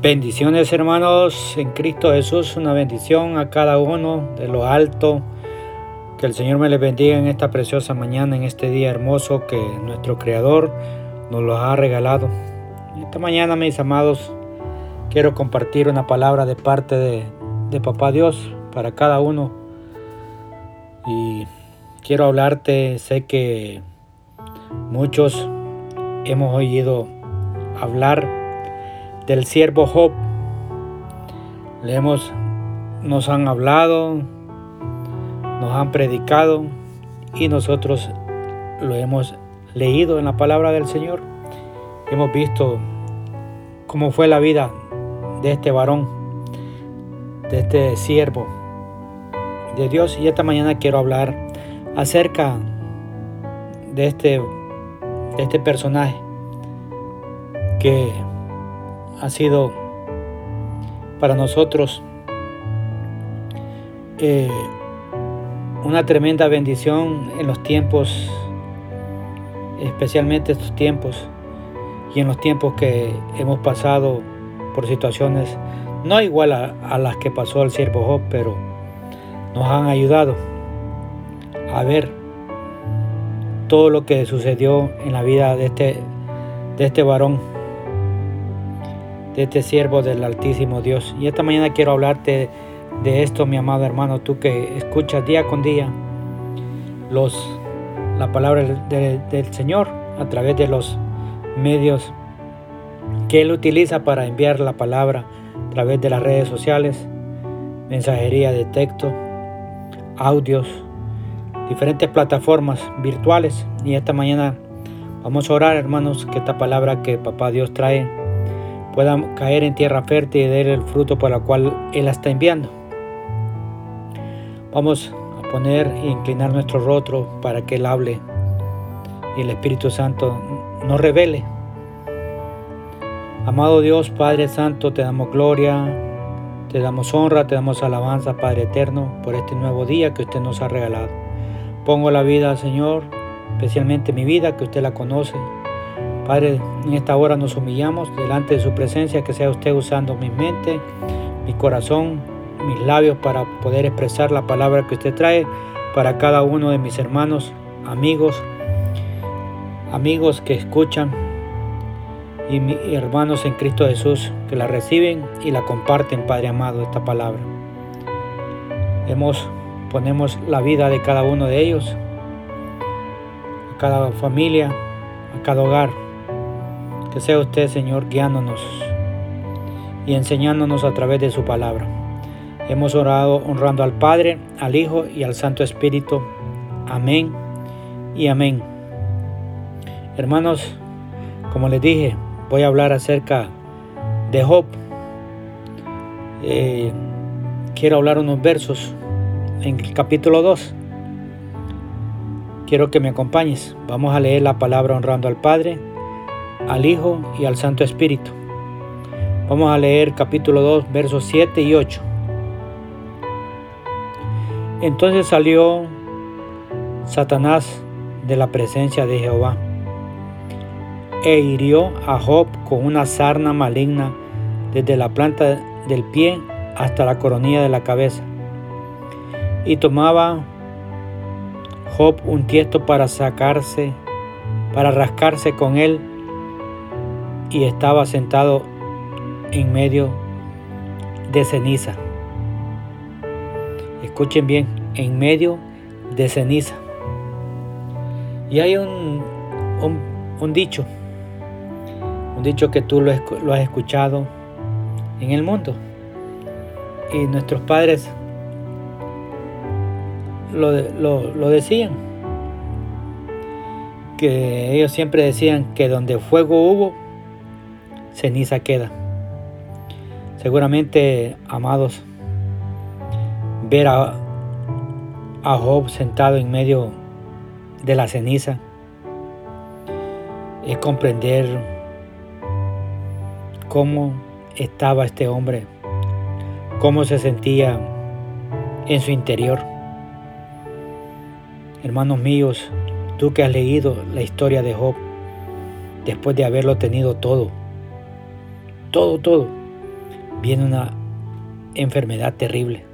Bendiciones hermanos en Cristo Jesús, una bendición a cada uno de lo alto. Que el Señor me les bendiga en esta preciosa mañana, en este día hermoso que nuestro Creador nos lo ha regalado. Esta mañana, mis amados, quiero compartir una palabra de parte de, de Papá Dios para cada uno. Y quiero hablarte, sé que muchos hemos oído hablar del siervo Job. Le hemos, nos han hablado, nos han predicado y nosotros lo hemos leído en la palabra del Señor. Hemos visto cómo fue la vida de este varón, de este siervo de Dios. Y esta mañana quiero hablar acerca de este, de este personaje que ha sido para nosotros eh, una tremenda bendición en los tiempos, especialmente estos tiempos y en los tiempos que hemos pasado por situaciones no igual a, las que pasó el siervo Job, pero nos han ayudado a ver todo lo que sucedió en la vida de este, de este varón de este siervo del Altísimo Dios. Y esta mañana quiero hablarte de esto, mi amado hermano, tú que escuchas día con día los, la palabra del Señor a través de los medios que Él utiliza para enviar la palabra a través de las redes sociales, mensajería de texto, audios, diferentes plataformas virtuales. Y esta mañana vamos a orar, hermanos, que esta palabra que Papá Dios trae pueda caer en tierra fértil y dar el fruto por el cual Él la está enviando. Vamos a poner e inclinar nuestro rostro para que Él hable y el Espíritu Santo nos revele. Amado Dios, Padre Santo, te damos gloria, te damos honra, te damos alabanza, Padre Eterno, por este nuevo día que usted nos ha regalado. Pongo la vida, Señor, especialmente mi vida, que usted la conoce, Padre, en esta hora nos humillamos delante de su presencia, que sea usted usando mi mente, mi corazón, mis labios para poder expresar la palabra que usted trae para cada uno de mis hermanos, amigos, amigos que escuchan y hermanos en Cristo Jesús que la reciben y la comparten, Padre amado, esta palabra. Hemos, ponemos la vida de cada uno de ellos, a cada familia, a cada hogar que sea usted, Señor, guiándonos y enseñándonos a través de su palabra. Hemos orado honrando al Padre, al Hijo y al Santo Espíritu. Amén y amén. Hermanos, como les dije, voy a hablar acerca de Job. Eh, quiero hablar unos versos en el capítulo 2. Quiero que me acompañes. Vamos a leer la palabra honrando al Padre, al Hijo y al Santo Espíritu. Vamos a leer capítulo 2, versos 7 y 8. Entonces salió Satanás de la presencia de Jehová e hirió a Job con una sarna maligna desde la planta del pie hasta la coronilla de la cabeza. Y tomaba Job un tiesto para sacarse, para rascarse con él y estaba sentado en medio de ceniza. Escuchen bien, en medio de ceniza. Y hay un, un, dicho, un dicho que tú lo, has escuchado en el mundo. Y nuestros padres lo, lo decían. Que ellos siempre decían que donde fuego hubo, ceniza queda. Seguramente, amados, ver a, a Job sentado en medio de la ceniza es comprender cómo estaba este hombre, cómo se sentía en su interior. Hermanos míos, tú que has leído la historia de Job, después de haberlo tenido todo, todo, todo. viene una enfermedad terrible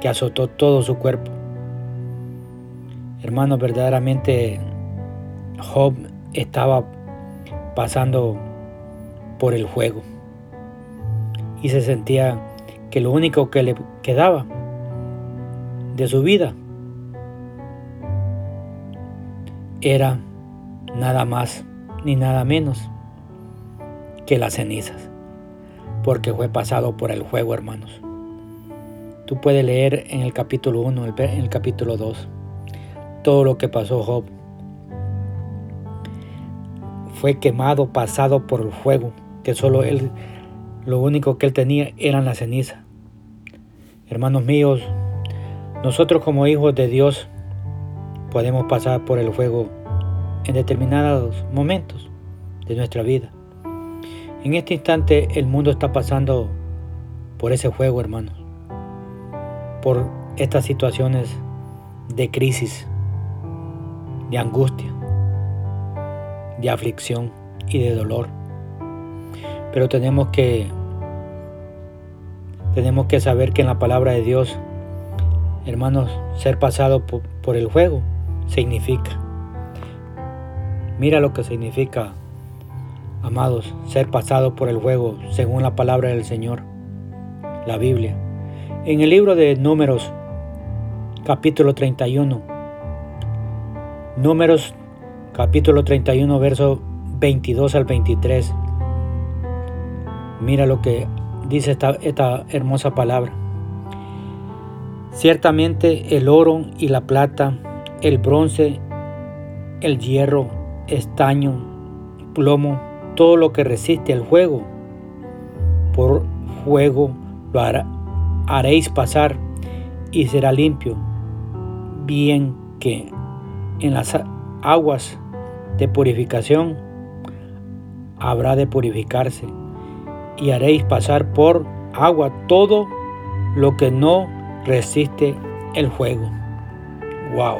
que azotó todo su cuerpo. Hermanos, verdaderamente Job estaba pasando por el juego y se sentía que lo único que le quedaba de su vida era nada más ni nada menos que las cenizas, porque fue pasado por el juego, hermanos. Tú puedes leer en el capítulo 1, en el capítulo 2, todo lo que pasó Job. Fue quemado, pasado por el fuego, que solo él, lo único que él tenía eran las cenizas. Hermanos míos, nosotros como hijos de Dios podemos pasar por el fuego en determinados momentos de nuestra vida. En este instante el mundo está pasando por ese fuego, hermanos, por estas situaciones de crisis, de angustia, de aflicción y de dolor. Pero tenemos que tenemos que saber que en la palabra de Dios, hermanos, ser pasado por, el fuego significa. Mira lo que significa, amados, ser pasado por el fuego según la palabra del Señor, la Biblia. En el libro de Números, capítulo 31, Números, capítulo 31, verso 22 al 23. Mira lo que dice esta, esta hermosa palabra. Ciertamente el oro y la plata, el bronce, el hierro, estaño, plomo, todo lo que resiste el fuego, por fuego lo haréis pasar y será limpio, bien que en las aguas de purificación habrá de purificarse y haréis pasar por agua todo lo que no resiste el fuego. Wow.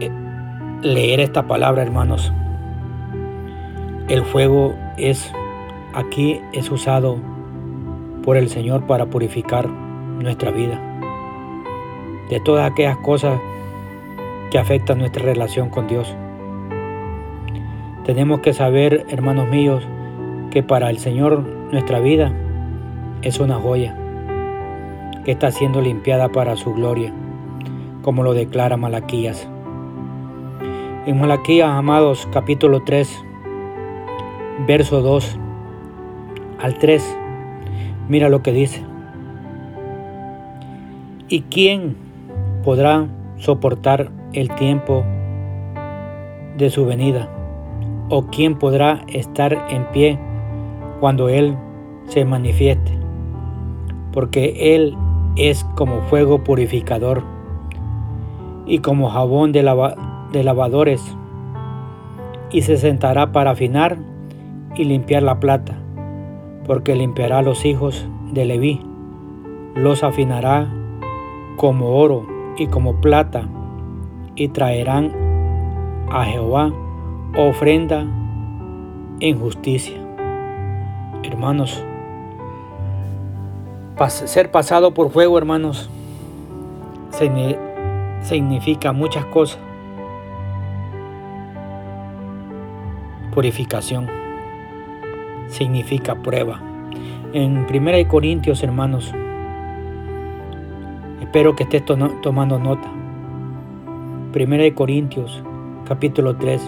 Eh, leer esta palabra, hermanos. El fuego es aquí es usado por el Señor para purificar nuestra vida de todas aquellas cosas que afectan nuestra relación con Dios. Tenemos que saber, hermanos míos, que para el Señor nuestra vida es una joya que está siendo limpiada para su gloria, como lo declara Malaquías. En Malaquías, amados, capítulo 3, verso 2 al 3, mira lo que dice. ¿Y quién podrá soportar el tiempo de su venida? ¿O quién podrá estar en pie cuando Él se manifieste, porque Él es como fuego purificador y como jabón de, lavadores, y se sentará para afinar y limpiar la plata, porque limpiará los hijos de Leví, los afinará como oro y como plata, y traerán a Jehová ofrenda en justicia hermanos. ser pasado por fuego, hermanos, significa muchas cosas. Purificación significa prueba. En 1 Corintios, hermanos, espero que estés tomando nota. 1 Corintios, capítulo 3,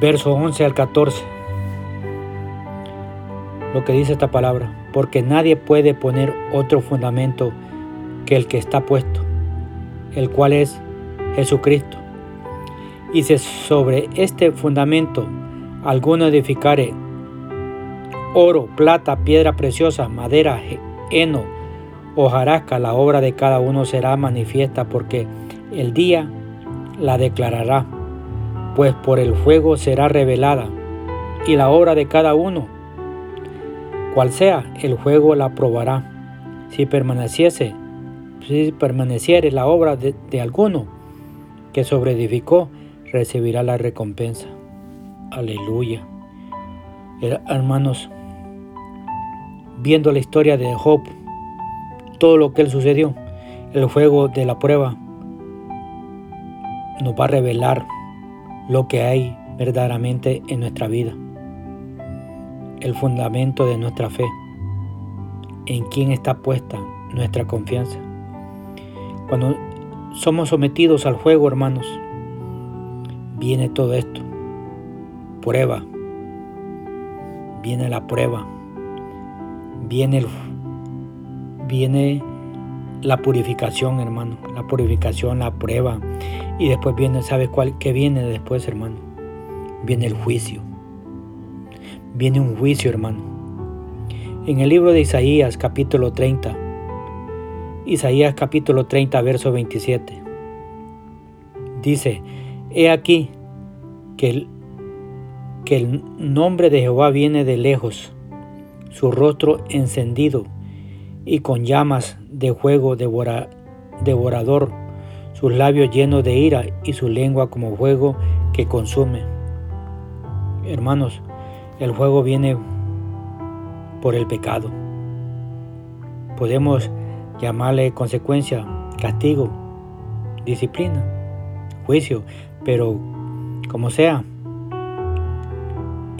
verso 11 al 14 lo que dice esta palabra, porque nadie puede poner otro fundamento que el que está puesto, el cual es Jesucristo. Y si sobre este fundamento alguno edificare oro, plata, piedra preciosa, madera, heno, hojarasca, la obra de cada uno será manifiesta porque el día la declarará, pues por el fuego será revelada, y la obra de cada uno cual sea, el juego la probará. Si permaneciese, si permaneciere la obra de, alguno que sobreedificó, recibirá la recompensa. Aleluya. Hermanos, viendo la historia de Job, todo lo que él sucedió, el juego de la prueba nos va a revelar lo que hay verdaderamente en nuestra vida, el fundamento de nuestra fe, en quién está puesta nuestra confianza. Cuando somos sometidos al juego, hermanos, viene todo esto, prueba, viene la prueba, viene el, viene la purificación, hermano, la purificación, la prueba, y después viene, ¿sabes cuál? ¿Qué viene después, hermano? Viene el juicio. Viene un juicio, hermano. En el libro de Isaías, capítulo 30, Isaías capítulo 30, verso 27, dice, He aquí que que el nombre de Jehová viene de lejos, su rostro encendido y con llamas de fuego devorador sus labios llenos de ira y su lengua como fuego que consume. Hermanos, el fuego viene por el pecado. Podemos llamarle consecuencia, castigo, disciplina, juicio, pero como sea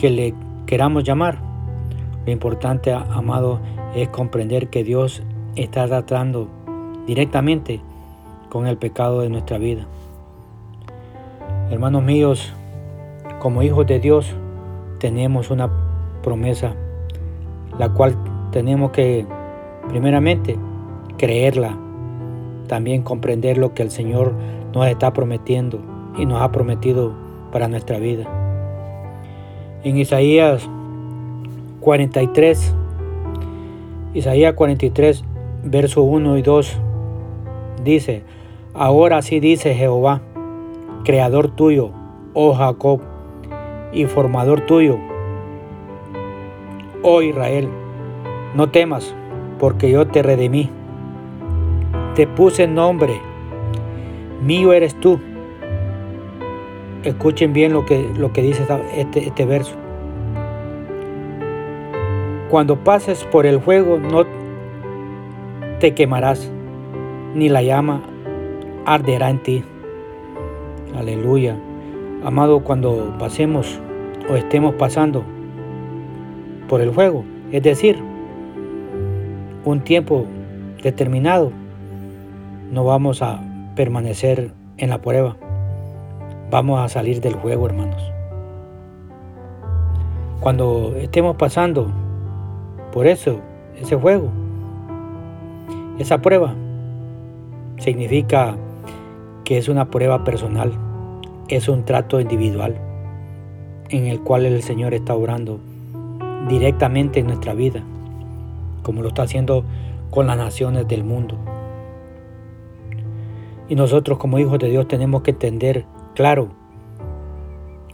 que le queramos llamar, lo importante, amado, es comprender que Dios está tratando directamente con el pecado de nuestra vida. Hermanos míos, como hijos de Dios tenemos una promesa, la cual tenemos que primeramente creerla, también comprender lo que el Señor nos está prometiendo y nos ha prometido para nuestra vida. En Isaías 43, Isaías 43, verso 1 y 2, dice, Ahora sí dice Jehová, creador tuyo, oh Jacob, y formador tuyo, oh Israel, no temas, porque yo te redimí. Te puse nombre, mío eres tú. Escuchen bien lo que, lo que dice este, este verso. Cuando pases por el fuego no te quemarás, ni la llama arderá en ti. Aleluya. Amado, cuando pasemos o estemos pasando por el fuego, es decir, un tiempo determinado, no vamos a permanecer en la prueba. Vamos a salir del juego, hermanos. Cuando estemos pasando por eso, ese juego, esa prueba, significa que es una prueba personal, es un trato individual en el cual el Señor está obrando directamente en nuestra vida, como lo está haciendo con las naciones del mundo. Y nosotros como hijos de Dios tenemos que entender claro,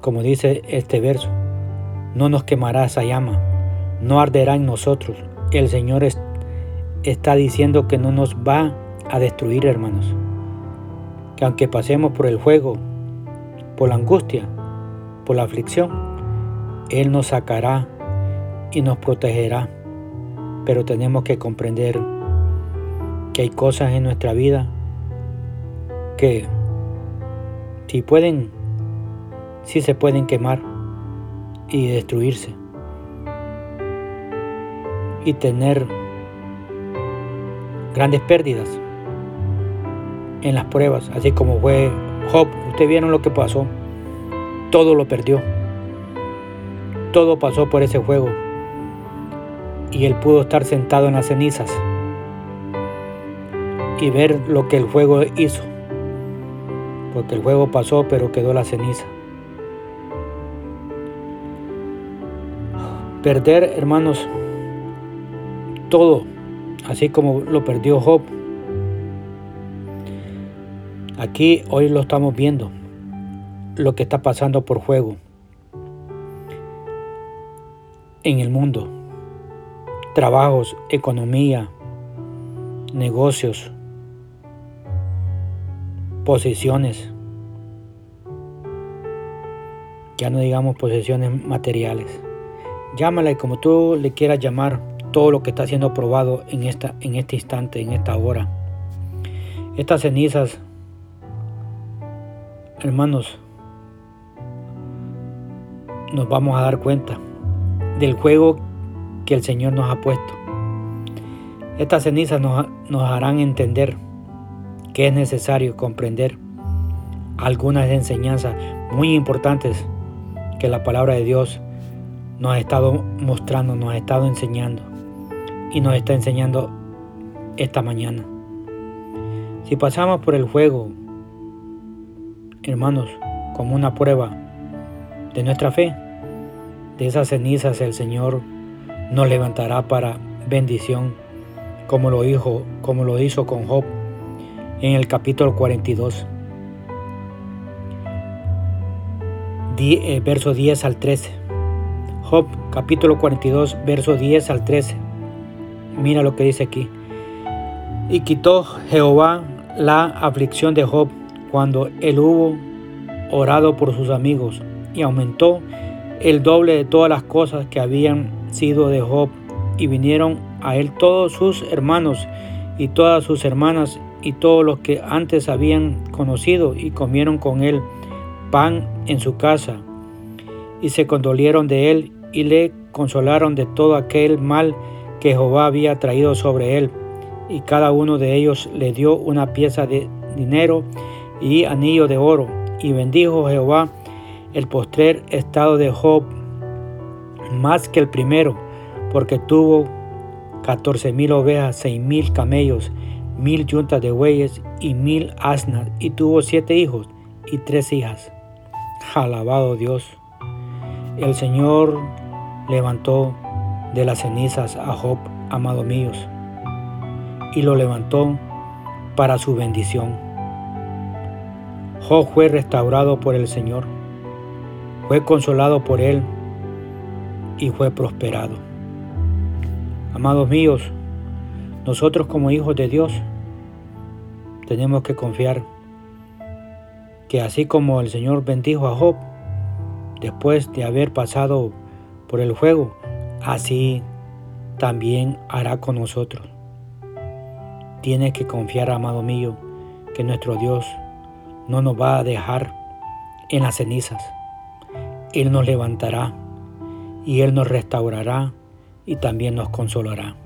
como dice este verso, no nos quemará esa llama, no arderá en nosotros. El Señor está diciendo que no nos va a destruir, hermanos que aunque pasemos por el fuego, por la angustia, por la aflicción, Él nos sacará y nos protegerá. Pero tenemos que comprender que hay cosas en nuestra vida que si pueden, si se pueden quemar y destruirse y tener grandes pérdidas en las pruebas, así como fue Job. Ustedes vieron lo que pasó. Todo lo perdió. Todo pasó por ese juego. Y él pudo estar sentado en las cenizas y ver lo que el fuego hizo. Porque el fuego pasó, pero quedó la ceniza. Perder, hermanos, todo, así como lo perdió Job, Aquí hoy lo estamos viendo, lo que está pasando por juego en el mundo. Trabajos, economía, negocios, posiciones. Ya no digamos posesiones materiales. Llámala y como tú le quieras llamar todo lo que está siendo probado en, esta, en este instante, en esta hora. Estas cenizas, hermanos, nos vamos a dar cuenta del juego que el Señor nos ha puesto. Estas cenizas nos, nos harán entender que es necesario comprender algunas enseñanzas muy importantes que la palabra de Dios nos ha estado mostrando, nos ha estado enseñando y nos está enseñando esta mañana. Si pasamos por el fuego, hermanos, como una prueba de nuestra fe, de esas cenizas el Señor nos levantará para bendición, como lo hizo, como lo hizo con Job en el capítulo 42. Eh, verso 10 al 13. Job capítulo 42, verso 10 al 13. Mira lo que dice aquí. Y quitó Jehová la aflicción de Job cuando él hubo orado por sus amigos y aumentó el doble de todas las cosas que habían sido de Job y vinieron a él todos sus hermanos y todas sus hermanas y todos los que antes habían conocido y comieron con él pan en su casa, y se condolieron de él y le consolaron de todo aquel mal que Jehová había traído sobre él, y cada uno de ellos le dio una pieza de dinero y anillo de oro, y bendijo Jehová el postrer estado de Job más que el primero, porque tuvo catorce mil ovejas, seis mil camellos, mil yuntas de bueyes y mil asnas, y tuvo siete hijos y tres hijas. Alabado Dios. El Señor levantó de las cenizas a Job, amado míos, y lo levantó para su bendición. Job fue restaurado por el Señor, fue consolado por Él y fue prosperado. Amados míos, nosotros como hijos de Dios tenemos que confiar que así como el Señor bendijo a Job después de haber pasado por el fuego, así también hará con nosotros. Tienes que confiar, amado mío, que nuestro Dios no nos va a dejar en las cenizas. Él nos levantará y Él nos restaurará y también nos consolará.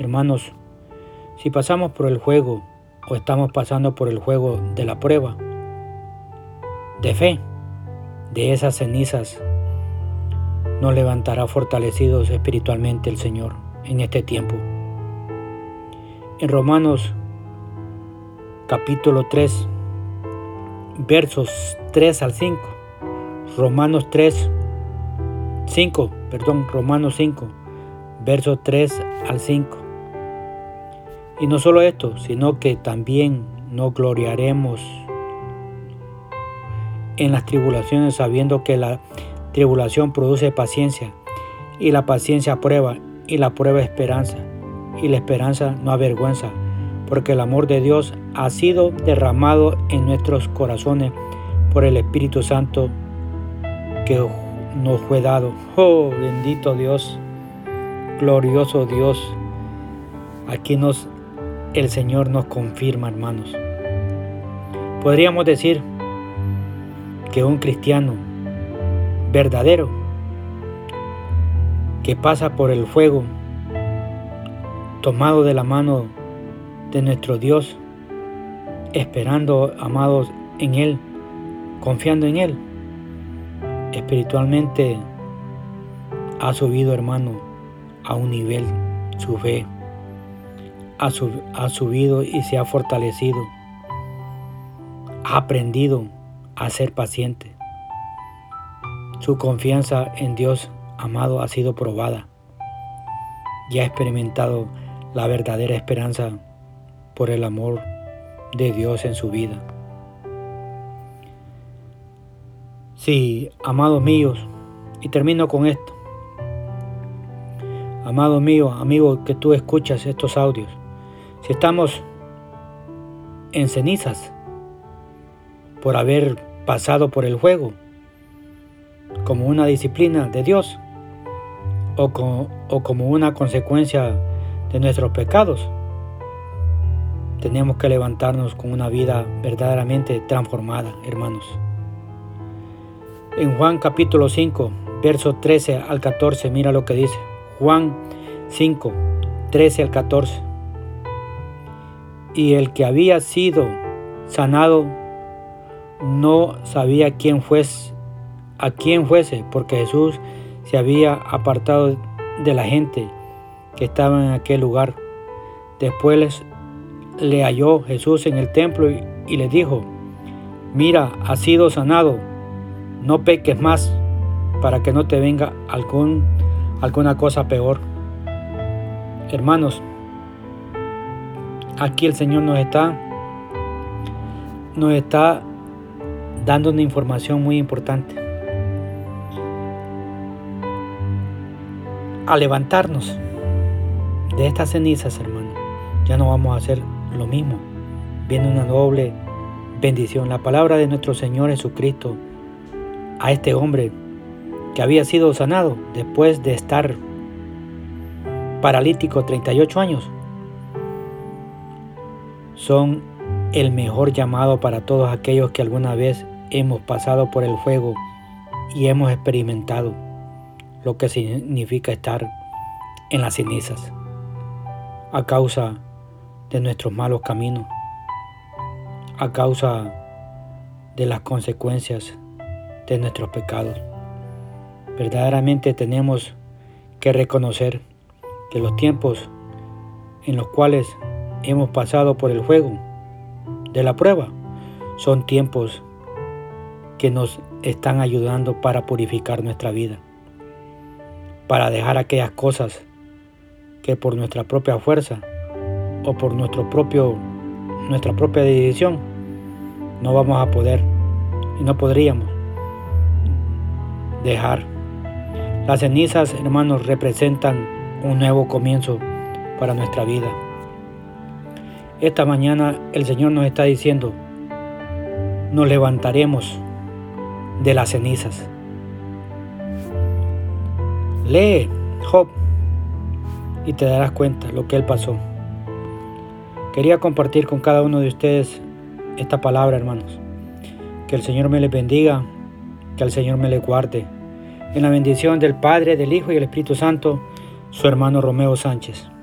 Hermanos, si pasamos por el fuego o estamos pasando por el juego de la prueba, de fe, de esas cenizas, nos levantará fortalecidos espiritualmente el Señor en este tiempo. En Romanos capítulo 3, versos 3 al 5, Romanos 3, 5, perdón, Romanos 5, versos 3 al 5. Y no solo esto, sino que también nos gloriaremos en las tribulaciones sabiendo que la tribulación produce paciencia y la paciencia prueba y la prueba esperanza y la esperanza no avergüenza porque el amor de Dios ha sido derramado en nuestros corazones por el Espíritu Santo que nos fue dado. Oh, bendito Dios, glorioso Dios. Aquí nos el Señor nos confirma, hermanos. Podríamos decir que un cristiano verdadero que pasa por el fuego tomado de la mano de nuestro Dios, esperando, amados, en Él, confiando en Él, espiritualmente ha subido, hermano, a un nivel su fe, ha, subido y se ha fortalecido, ha aprendido a ser paciente. Su confianza en Dios amado ha sido probada y ha experimentado la verdadera esperanza por el amor de Dios en su vida. Sí, amados míos, y termino con esto. Amado mío, amigo que tú escuchas estos audios, si estamos en cenizas por haber pasado por el juego como una disciplina de Dios, o, como una consecuencia de nuestros pecados. Tenemos que levantarnos con una vida verdaderamente transformada, hermanos. En Juan capítulo 5, verso 13 al 14, mira lo que dice. Juan 5, 13 al 14. Y el que había sido sanado no sabía quién fuese, a quién fuese, porque Jesús se había apartado de la gente que estaba en aquel lugar. Después le halló Jesús en el templo y, le dijo, mira, has sido sanado, no peques más para que no te venga alguna cosa peor. Hermanos, aquí el Señor nos está, nos está dando una información muy importante. A levantarnos de estas cenizas, hermano, ya no vamos a hacer lo mismo. Viene una doble bendición. La palabra de nuestro Señor Jesucristo a este hombre que había sido sanado después de estar paralítico 38 años, son el mejor llamado para todos aquellos que alguna vez hemos pasado por el fuego y hemos experimentado lo que significa estar en las cenizas a causa de nuestros malos caminos, a causa de las consecuencias de nuestros pecados. Verdaderamente tenemos que reconocer que los tiempos en los cuales hemos pasado por el fuego de la prueba son tiempos que nos están ayudando para purificar nuestra vida, para dejar aquellas cosas que por nuestra propia fuerza o por nuestro propio, nuestra propia decisión no vamos a poder y no podríamos dejar. Las cenizas, hermanos, representan un nuevo comienzo para nuestra vida. Esta mañana el Señor nos está diciendo, nos levantaremos de las cenizas. Lee Job y te darás cuenta lo que él pasó. Quería compartir con cada uno de ustedes esta palabra, hermanos. Que el Señor me les bendiga, que el Señor me les guarde. En la bendición del Padre, del Hijo y del Espíritu Santo, su hermano Romeo Sánchez.